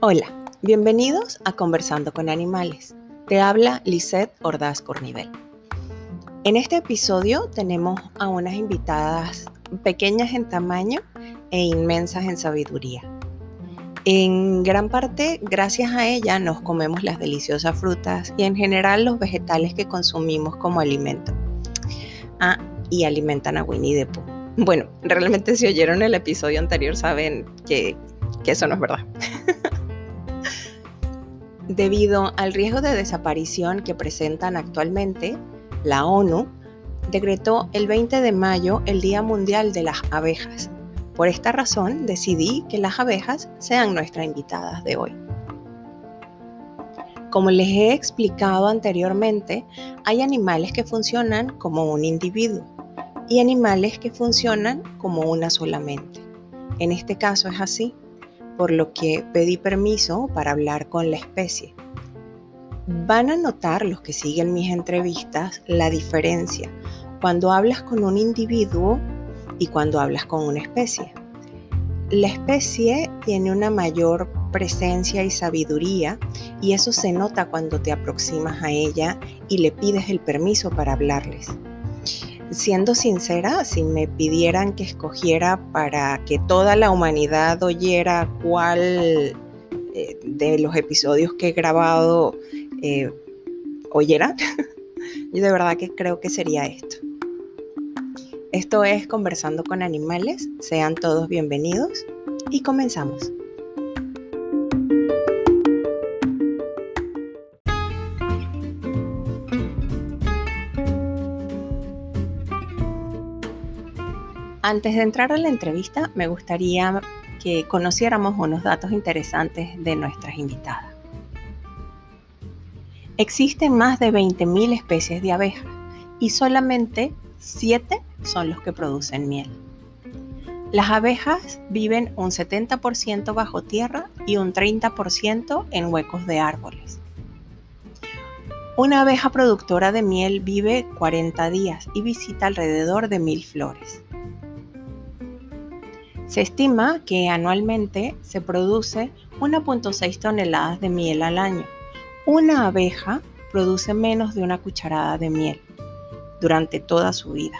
Hola, bienvenidos a Conversando con Animales. Te habla Lisette Ordaz Cornivel. En este episodio tenemos a unas invitadas pequeñas en tamaño e inmensas en sabiduría. En gran parte, gracias a ella, nos comemos las deliciosas frutas y en general los vegetales que consumimos como alimento. Ah, y alimentan a Winnie the Pooh. Bueno, realmente si oyeron el episodio anterior saben que, eso no es verdad. Debido al riesgo de desaparición que presentan actualmente, la ONU decretó el 20 de mayo el Día Mundial de las Abejas. Por esta razón decidí que las abejas sean nuestras invitadas de hoy. Como les he explicado anteriormente, hay animales que funcionan como un individuo y animales que funcionan como una solamente. En este caso es así por lo que pedí permiso para hablar con la especie. Van a notar los que siguen mis entrevistas la diferencia cuando hablas con un individuo y cuando hablas con una especie. La especie tiene una mayor presencia y sabiduría y eso se nota cuando te aproximas a ella y le pides el permiso para hablarles siendo sincera, si me pidieran que escogiera para que toda la humanidad oyera cuál eh, de los episodios que he grabado eh, oyera, yo de verdad que creo que sería esto. Esto es Conversando con Animales. Sean todos bienvenidos y comenzamos. Antes de entrar a la entrevista, me gustaría que conociéramos unos datos interesantes de nuestras invitadas. Existen más de 20.000 especies de abejas y solamente 7 son los que producen miel. Las abejas viven un 70% bajo tierra y un 30% en huecos de árboles. Una abeja productora de miel vive 40 días y visita alrededor de 1.000 flores. Se estima que anualmente se produce 1.6 toneladas de miel al año. Una abeja produce menos de una cucharada de miel durante toda su vida.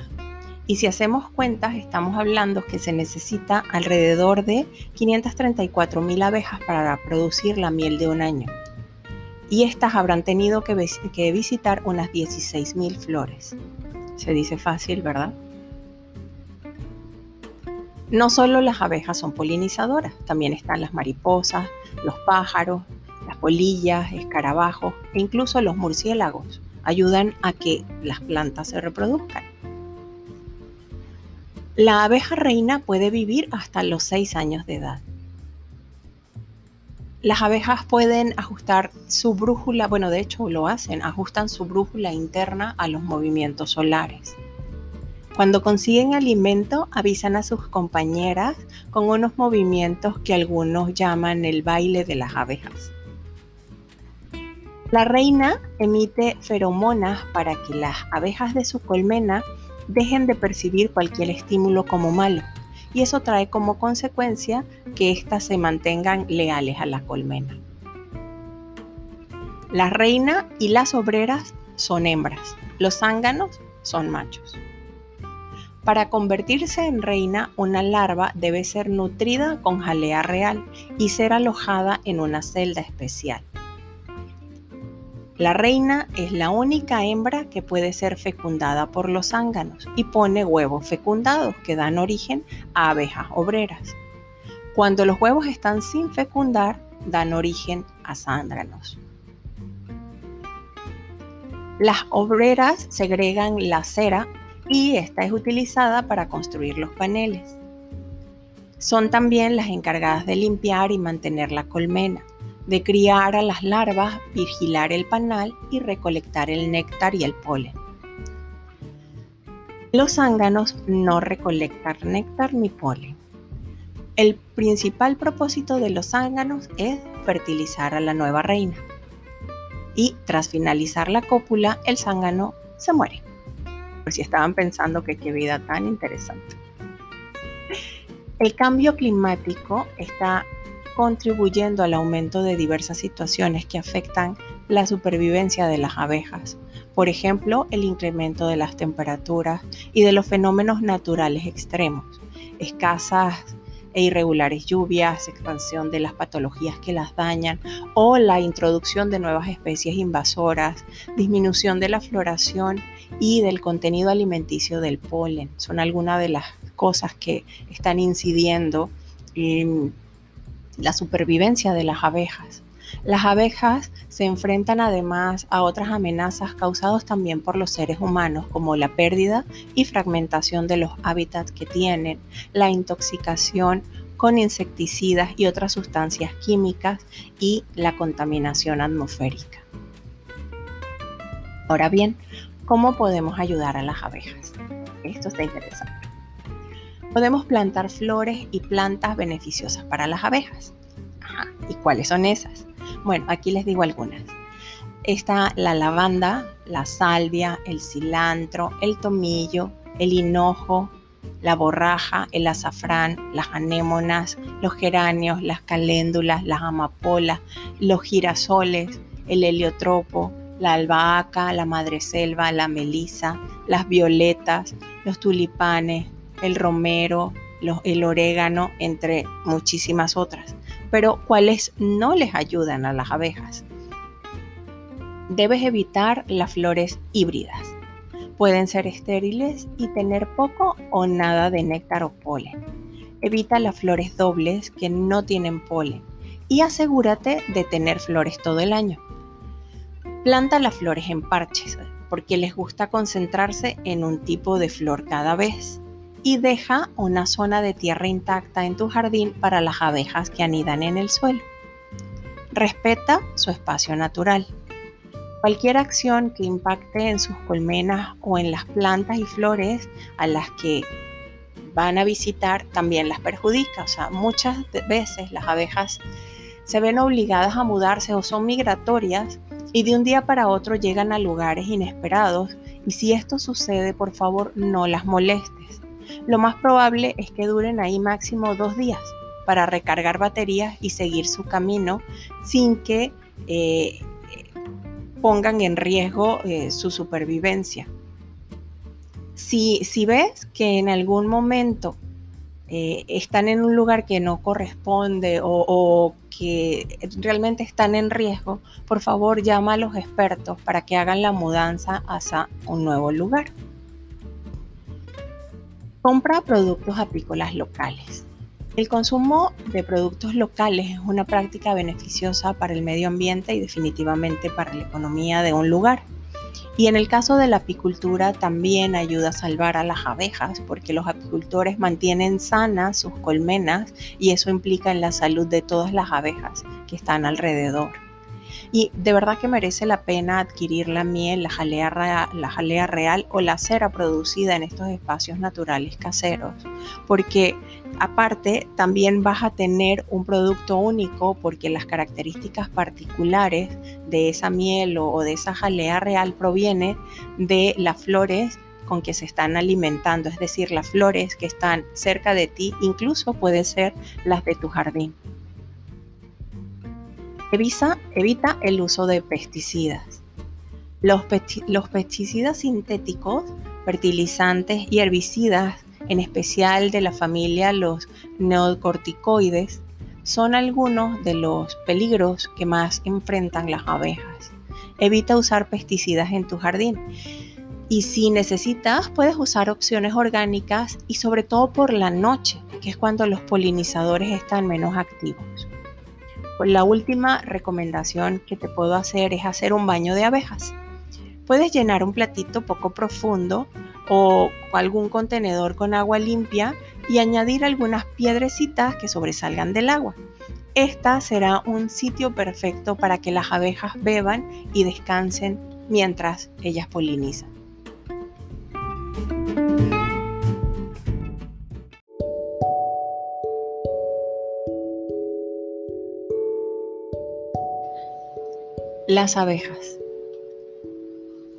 Y si hacemos cuentas, estamos hablando que se necesita alrededor de 534 mil abejas para producir la miel de un año. Y estas habrán tenido que, que visitar unas 16 mil flores. Se dice fácil, ¿verdad? No solo las abejas son polinizadoras, también están las mariposas, los pájaros, las polillas, escarabajos e incluso los murciélagos. Ayudan a que las plantas se reproduzcan. La abeja reina puede vivir hasta los 6 años de edad. Las abejas pueden ajustar su brújula, bueno, de hecho lo hacen, ajustan su brújula interna a los movimientos solares. Cuando consiguen alimento, avisan a sus compañeras con unos movimientos que algunos llaman el baile de las abejas. La reina emite feromonas para que las abejas de su colmena dejen de percibir cualquier estímulo como malo, y eso trae como consecuencia que éstas se mantengan leales a la colmena. La reina y las obreras son hembras, los zánganos son machos. Para convertirse en reina, una larva debe ser nutrida con jalea real y ser alojada en una celda especial. La reina es la única hembra que puede ser fecundada por los zánganos y pone huevos fecundados que dan origen a abejas obreras. Cuando los huevos están sin fecundar, dan origen a zánganos. Las obreras segregan la cera y esta es utilizada para construir los paneles. Son también las encargadas de limpiar y mantener la colmena, de criar a las larvas, vigilar el panal y recolectar el néctar y el polen. Los zánganos no recolectan néctar ni polen. El principal propósito de los zánganos es fertilizar a la nueva reina. Y tras finalizar la cópula, el zángano se muere. Por si estaban pensando que qué vida tan interesante. El cambio climático está contribuyendo al aumento de diversas situaciones que afectan la supervivencia de las abejas. Por ejemplo, el incremento de las temperaturas y de los fenómenos naturales extremos, escasas e irregulares lluvias, expansión de las patologías que las dañan o la introducción de nuevas especies invasoras, disminución de la floración y del contenido alimenticio del polen. Son algunas de las cosas que están incidiendo en la supervivencia de las abejas. Las abejas se enfrentan además a otras amenazas causadas también por los seres humanos, como la pérdida y fragmentación de los hábitats que tienen, la intoxicación con insecticidas y otras sustancias químicas y la contaminación atmosférica. Ahora bien, ¿cómo podemos ayudar a las abejas? Esto está interesante. Podemos plantar flores y plantas beneficiosas para las abejas. ¿Y cuáles son esas? Bueno, aquí les digo algunas. Está la lavanda, la salvia, el cilantro, el tomillo, el hinojo, la borraja, el azafrán, las anémonas, los geranios, las caléndulas, las amapolas, los girasoles, el heliotropo, la albahaca, la madreselva, la melisa, las violetas, los tulipanes, el romero, el orégano, entre muchísimas otras. Pero ¿cuáles no les ayudan a las abejas? Debes evitar las flores híbridas. Pueden ser estériles y tener poco o nada de néctar o polen. Evita las flores dobles que no tienen polen y asegúrate de tener flores todo el año. Planta las flores en parches porque les gusta concentrarse en un tipo de flor cada vez y deja una zona de tierra intacta en tu jardín para las abejas que anidan en el suelo. Respeta su espacio natural. Cualquier acción que impacte en sus colmenas o en las plantas y flores a las que van a visitar también las perjudica. O sea, muchas veces las abejas se ven obligadas a mudarse o son migratorias y de un día para otro llegan a lugares inesperados y si esto sucede, por favor no las molestes lo más probable es que duren ahí máximo dos días para recargar baterías y seguir su camino sin que eh, pongan en riesgo eh, su supervivencia. Si, ves que en algún momento eh, están en un lugar que no corresponde o, que realmente están en riesgo, por favor llama a los expertos para que hagan la mudanza hacia un nuevo lugar. Compra productos apícolas locales. El consumo de productos locales es una práctica beneficiosa para el medio ambiente y definitivamente para la economía de un lugar. Y en el caso de la apicultura también ayuda a salvar a las abejas porque los apicultores mantienen sanas sus colmenas y eso implica en la salud de todas las abejas que están alrededor. Y de verdad que merece la pena adquirir la miel, la jalea, la jalea real o la cera producida en estos espacios naturales caseros, porque aparte también vas a tener un producto único porque las características particulares de esa miel o, de esa jalea real proviene de las flores con que se están alimentando, es decir, las flores que están cerca de ti, incluso pueden ser las de tu jardín. Evita, el uso de pesticidas. Los, los pesticidas sintéticos, fertilizantes y herbicidas, en especial de la familia los neocorticoides, son algunos de los peligros que más enfrentan las abejas. Evita usar pesticidas en tu jardín. Y si necesitas, puedes usar opciones orgánicas y sobre todo por la noche, que es cuando los polinizadores están menos activos. La última recomendación que te puedo hacer es hacer un baño de abejas. Puedes llenar un platito poco profundo o algún contenedor con agua limpia y añadir algunas piedrecitas que sobresalgan del agua. Esta será un sitio perfecto para que las abejas beban y descansen mientras ellas polinizan. Las abejas.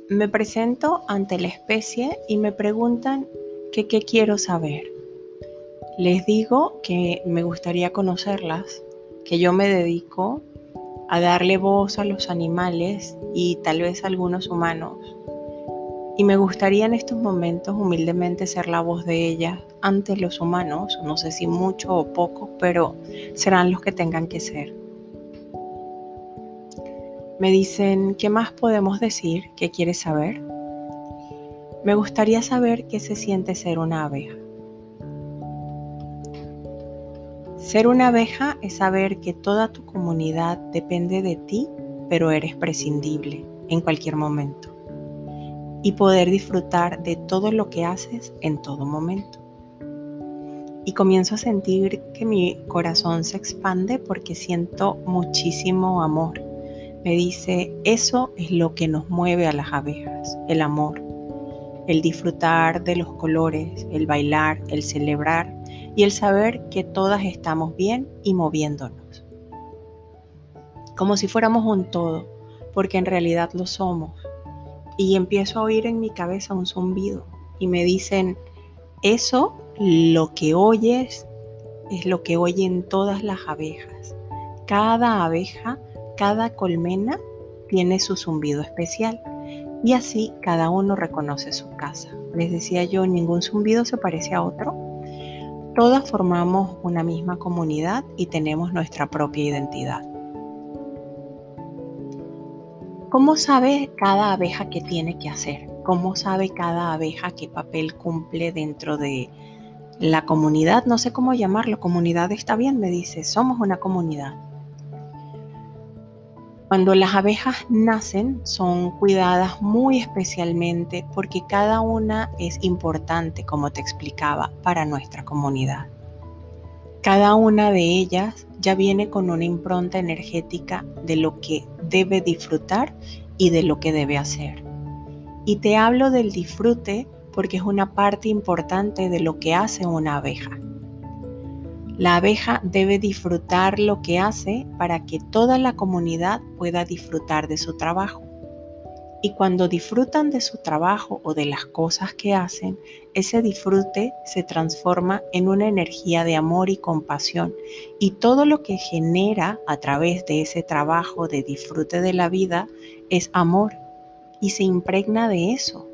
Me presento ante la especie y me preguntan qué quiero saber. Les digo que me gustaría conocerlas, que yo me dedico a darle voz a los animales y tal vez a algunos humanos. Y me gustaría en estos momentos humildemente ser la voz de ellas ante los humanos, no sé si mucho o poco, pero serán los que tengan que ser. Me dicen, ¿qué más podemos decir? ¿Qué quieres saber? Me gustaría saber qué se siente ser una abeja. Ser una abeja es saber que toda tu comunidad depende de ti, pero eres prescindible en cualquier momento. Y poder disfrutar de todo lo que haces en todo momento. Y comienzo a sentir que mi corazón se expande porque siento muchísimo amor me dice, eso es lo que nos mueve a las abejas, el amor, el disfrutar de los colores, el bailar, el celebrar y el saber que todas estamos bien y moviéndonos. Como si fuéramos un todo, porque en realidad lo somos. Y empiezo a oír en mi cabeza un zumbido y me dicen, eso, lo que oyes, es lo que oyen todas las abejas. Cada abeja cada colmena tiene su zumbido especial y así cada uno reconoce su casa. Les decía yo, ningún zumbido se parece a otro. Todas formamos una misma comunidad y tenemos nuestra propia identidad. ¿Cómo sabe cada abeja qué tiene que hacer? ¿Cómo sabe cada abeja qué papel cumple dentro de la comunidad? No sé cómo llamarlo. Comunidad está bien, me dice. Somos una comunidad. Cuando las abejas nacen son cuidadas muy especialmente porque cada una es importante, como te explicaba, para nuestra comunidad. Cada una de ellas ya viene con una impronta energética de lo que debe disfrutar y de lo que debe hacer. Y te hablo del disfrute porque es una parte importante de lo que hace una abeja. La abeja debe disfrutar lo que hace para que toda la comunidad pueda disfrutar de su trabajo. Y cuando disfrutan de su trabajo o de las cosas que hacen, ese disfrute se transforma en una energía de amor y compasión. Y todo lo que genera a través de ese trabajo de disfrute de la vida es amor. Y se impregna de eso.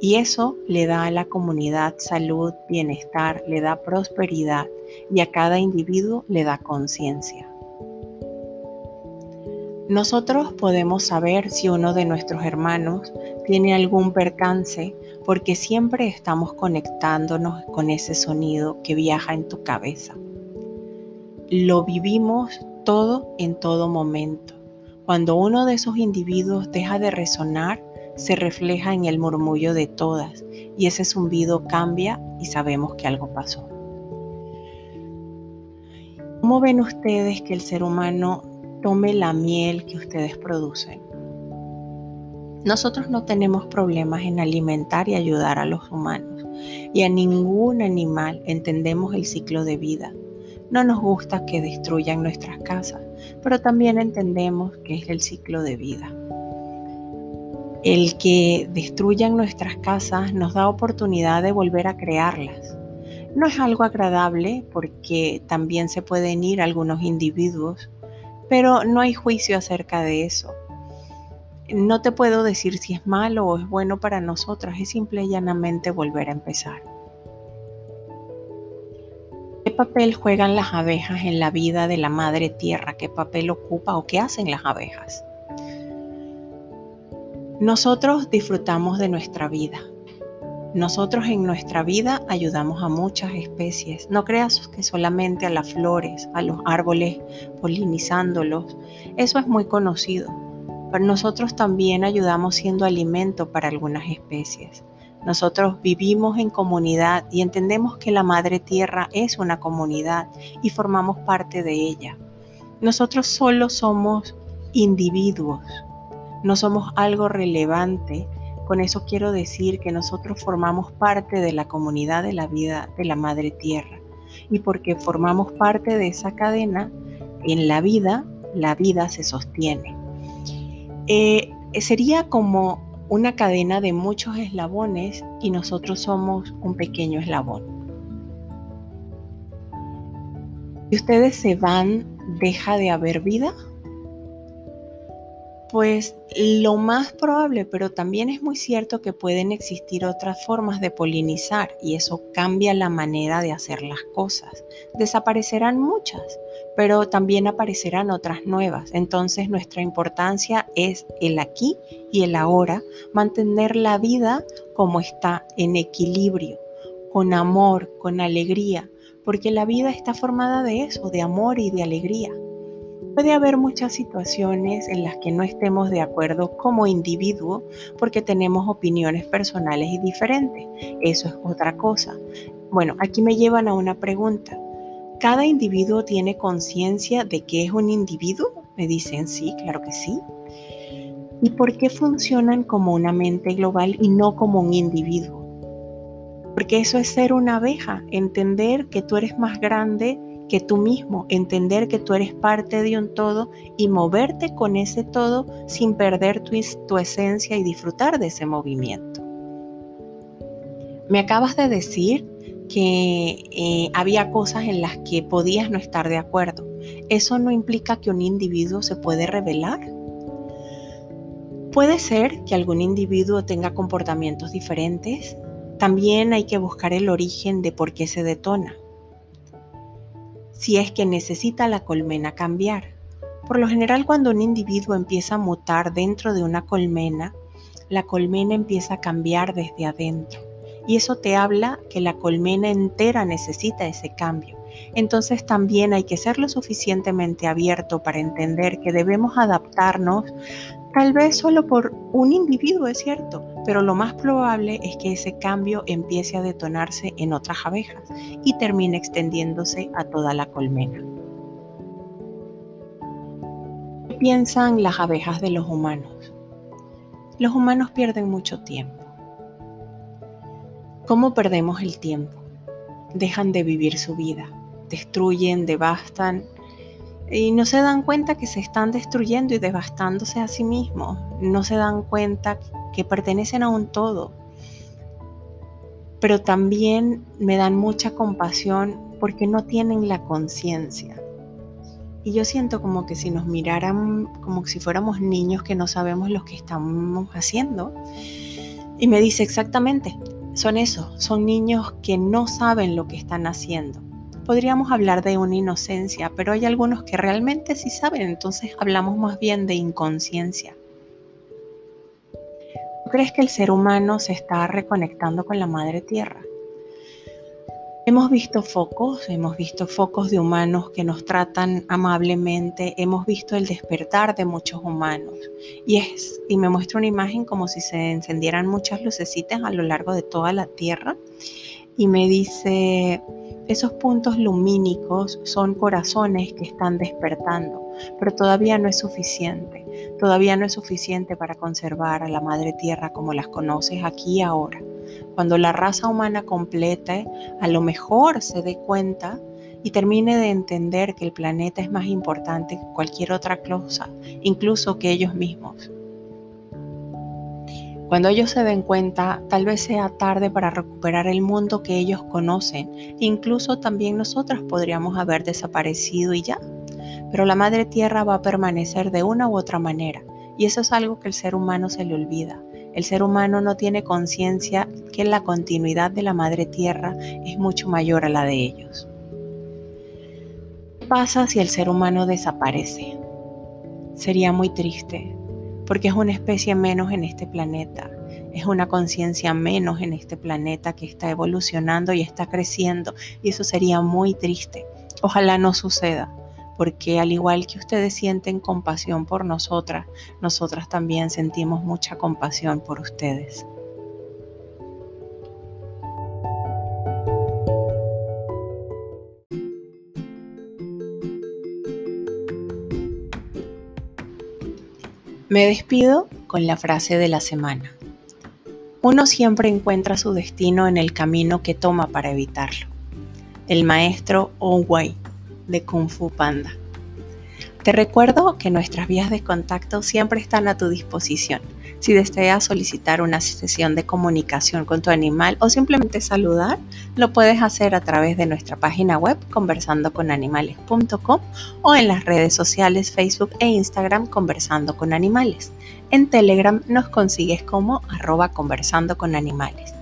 Y eso le da a la comunidad salud, bienestar, le da prosperidad y a cada individuo le da conciencia. Nosotros podemos saber si uno de nuestros hermanos tiene algún percance porque siempre estamos conectándonos con ese sonido que viaja en tu cabeza. Lo vivimos todo en todo momento. Cuando uno de esos individuos deja de resonar, se refleja en el murmullo de todas y ese zumbido cambia y sabemos que algo pasó. ¿Cómo ven ustedes que el ser humano tome la miel que ustedes producen? Nosotros no tenemos problemas en alimentar y ayudar a los humanos y a ningún animal entendemos el ciclo de vida. No nos gusta que destruyan nuestras casas, pero también entendemos que es el ciclo de vida. El que destruyan nuestras casas nos da oportunidad de volver a crearlas. No es algo agradable porque también se pueden ir algunos individuos, pero no hay juicio acerca de eso. No te puedo decir si es malo o es bueno para nosotras, es simple y llanamente volver a empezar. ¿Qué papel juegan las abejas en la vida de la madre tierra? ¿Qué papel ocupa o qué hacen las abejas? Nosotros disfrutamos de nuestra vida. Nosotros en nuestra vida ayudamos a muchas especies. No creas que solamente a las flores, a los árboles, polinizándolos. Eso es muy conocido. Pero nosotros también ayudamos siendo alimento para algunas especies. Nosotros vivimos en comunidad y entendemos que la Madre Tierra es una comunidad y formamos parte de ella. Nosotros solo somos individuos, no somos algo relevante. Con eso quiero decir que nosotros formamos parte de la comunidad de la vida de la Madre Tierra. Y porque formamos parte de esa cadena, en la vida, la vida se sostiene. Eh, sería como una cadena de muchos eslabones y nosotros somos un pequeño eslabón. Si ustedes se van, deja de haber vida. Pues lo más probable, pero también es muy cierto que pueden existir otras formas de polinizar y eso cambia la manera de hacer las cosas. Desaparecerán muchas, pero también aparecerán otras nuevas. Entonces nuestra importancia es el aquí y el ahora, mantener la vida como está, en equilibrio, con amor, con alegría, porque la vida está formada de eso, de amor y de alegría. Puede haber muchas situaciones en las que no estemos de acuerdo como individuo porque tenemos opiniones personales y diferentes. Eso es otra cosa. Bueno, aquí me llevan a una pregunta. ¿Cada individuo tiene conciencia de que es un individuo? Me dicen sí, claro que sí. ¿Y por qué funcionan como una mente global y no como un individuo? Porque eso es ser una abeja, entender que tú eres más grande que tú mismo, entender que tú eres parte de un todo y moverte con ese todo sin perder tu, tu esencia y disfrutar de ese movimiento. Me acabas de decir que eh, había cosas en las que podías no estar de acuerdo. Eso no implica que un individuo se puede revelar. Puede ser que algún individuo tenga comportamientos diferentes. También hay que buscar el origen de por qué se detona si es que necesita la colmena cambiar. Por lo general cuando un individuo empieza a mutar dentro de una colmena, la colmena empieza a cambiar desde adentro. Y eso te habla que la colmena entera necesita ese cambio. Entonces también hay que ser lo suficientemente abierto para entender que debemos adaptarnos Tal vez solo por un individuo es cierto, pero lo más probable es que ese cambio empiece a detonarse en otras abejas y termine extendiéndose a toda la colmena. ¿Qué piensan las abejas de los humanos? Los humanos pierden mucho tiempo. ¿Cómo perdemos el tiempo? Dejan de vivir su vida, destruyen, devastan, y no se dan cuenta que se están destruyendo y devastándose a sí mismos. No se dan cuenta que pertenecen a un todo. Pero también me dan mucha compasión porque no tienen la conciencia. Y yo siento como que si nos miraran como si fuéramos niños que no sabemos lo que estamos haciendo. Y me dice exactamente, son eso, son niños que no saben lo que están haciendo podríamos hablar de una inocencia, pero hay algunos que realmente sí saben, entonces hablamos más bien de inconsciencia. ¿Tú crees que el ser humano se está reconectando con la madre tierra? Hemos visto focos, hemos visto focos de humanos que nos tratan amablemente, hemos visto el despertar de muchos humanos y es y me muestra una imagen como si se encendieran muchas lucecitas a lo largo de toda la tierra y me dice esos puntos lumínicos son corazones que están despertando, pero todavía no es suficiente. Todavía no es suficiente para conservar a la Madre Tierra como las conoces aquí y ahora. Cuando la raza humana complete, a lo mejor se dé cuenta y termine de entender que el planeta es más importante que cualquier otra cosa, incluso que ellos mismos. Cuando ellos se den cuenta, tal vez sea tarde para recuperar el mundo que ellos conocen. Incluso también nosotras podríamos haber desaparecido y ya. Pero la Madre Tierra va a permanecer de una u otra manera. Y eso es algo que el ser humano se le olvida. El ser humano no tiene conciencia que la continuidad de la Madre Tierra es mucho mayor a la de ellos. ¿Qué pasa si el ser humano desaparece? Sería muy triste, porque es una especie menos en este planeta, es una conciencia menos en este planeta que está evolucionando y está creciendo y eso sería muy triste. Ojalá no suceda, porque al igual que ustedes sienten compasión por nosotras, nosotras también sentimos mucha compasión por ustedes. Me despido con la frase de la semana. Uno siempre encuentra su destino en el camino que toma para evitarlo. El maestro Wei de Kung Fu Panda. Te recuerdo que nuestras vías de contacto siempre están a tu disposición. Si deseas solicitar una sesión de comunicación con tu animal o simplemente saludar, lo puedes hacer a través de nuestra página web conversandoconanimales.com o en las redes sociales Facebook e Instagram Conversando con Animales. En Telegram nos consigues como arroba conversando con animales.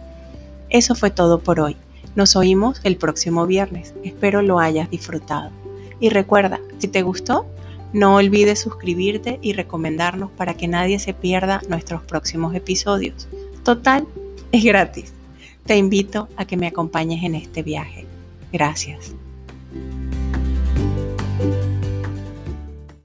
Eso fue todo por hoy. Nos oímos el próximo viernes. Espero lo hayas disfrutado. Y recuerda, si te gustó, no olvides suscribirte y recomendarnos para que nadie se pierda nuestros próximos episodios. Total, es gratis. Te invito a que me acompañes en este viaje. Gracias.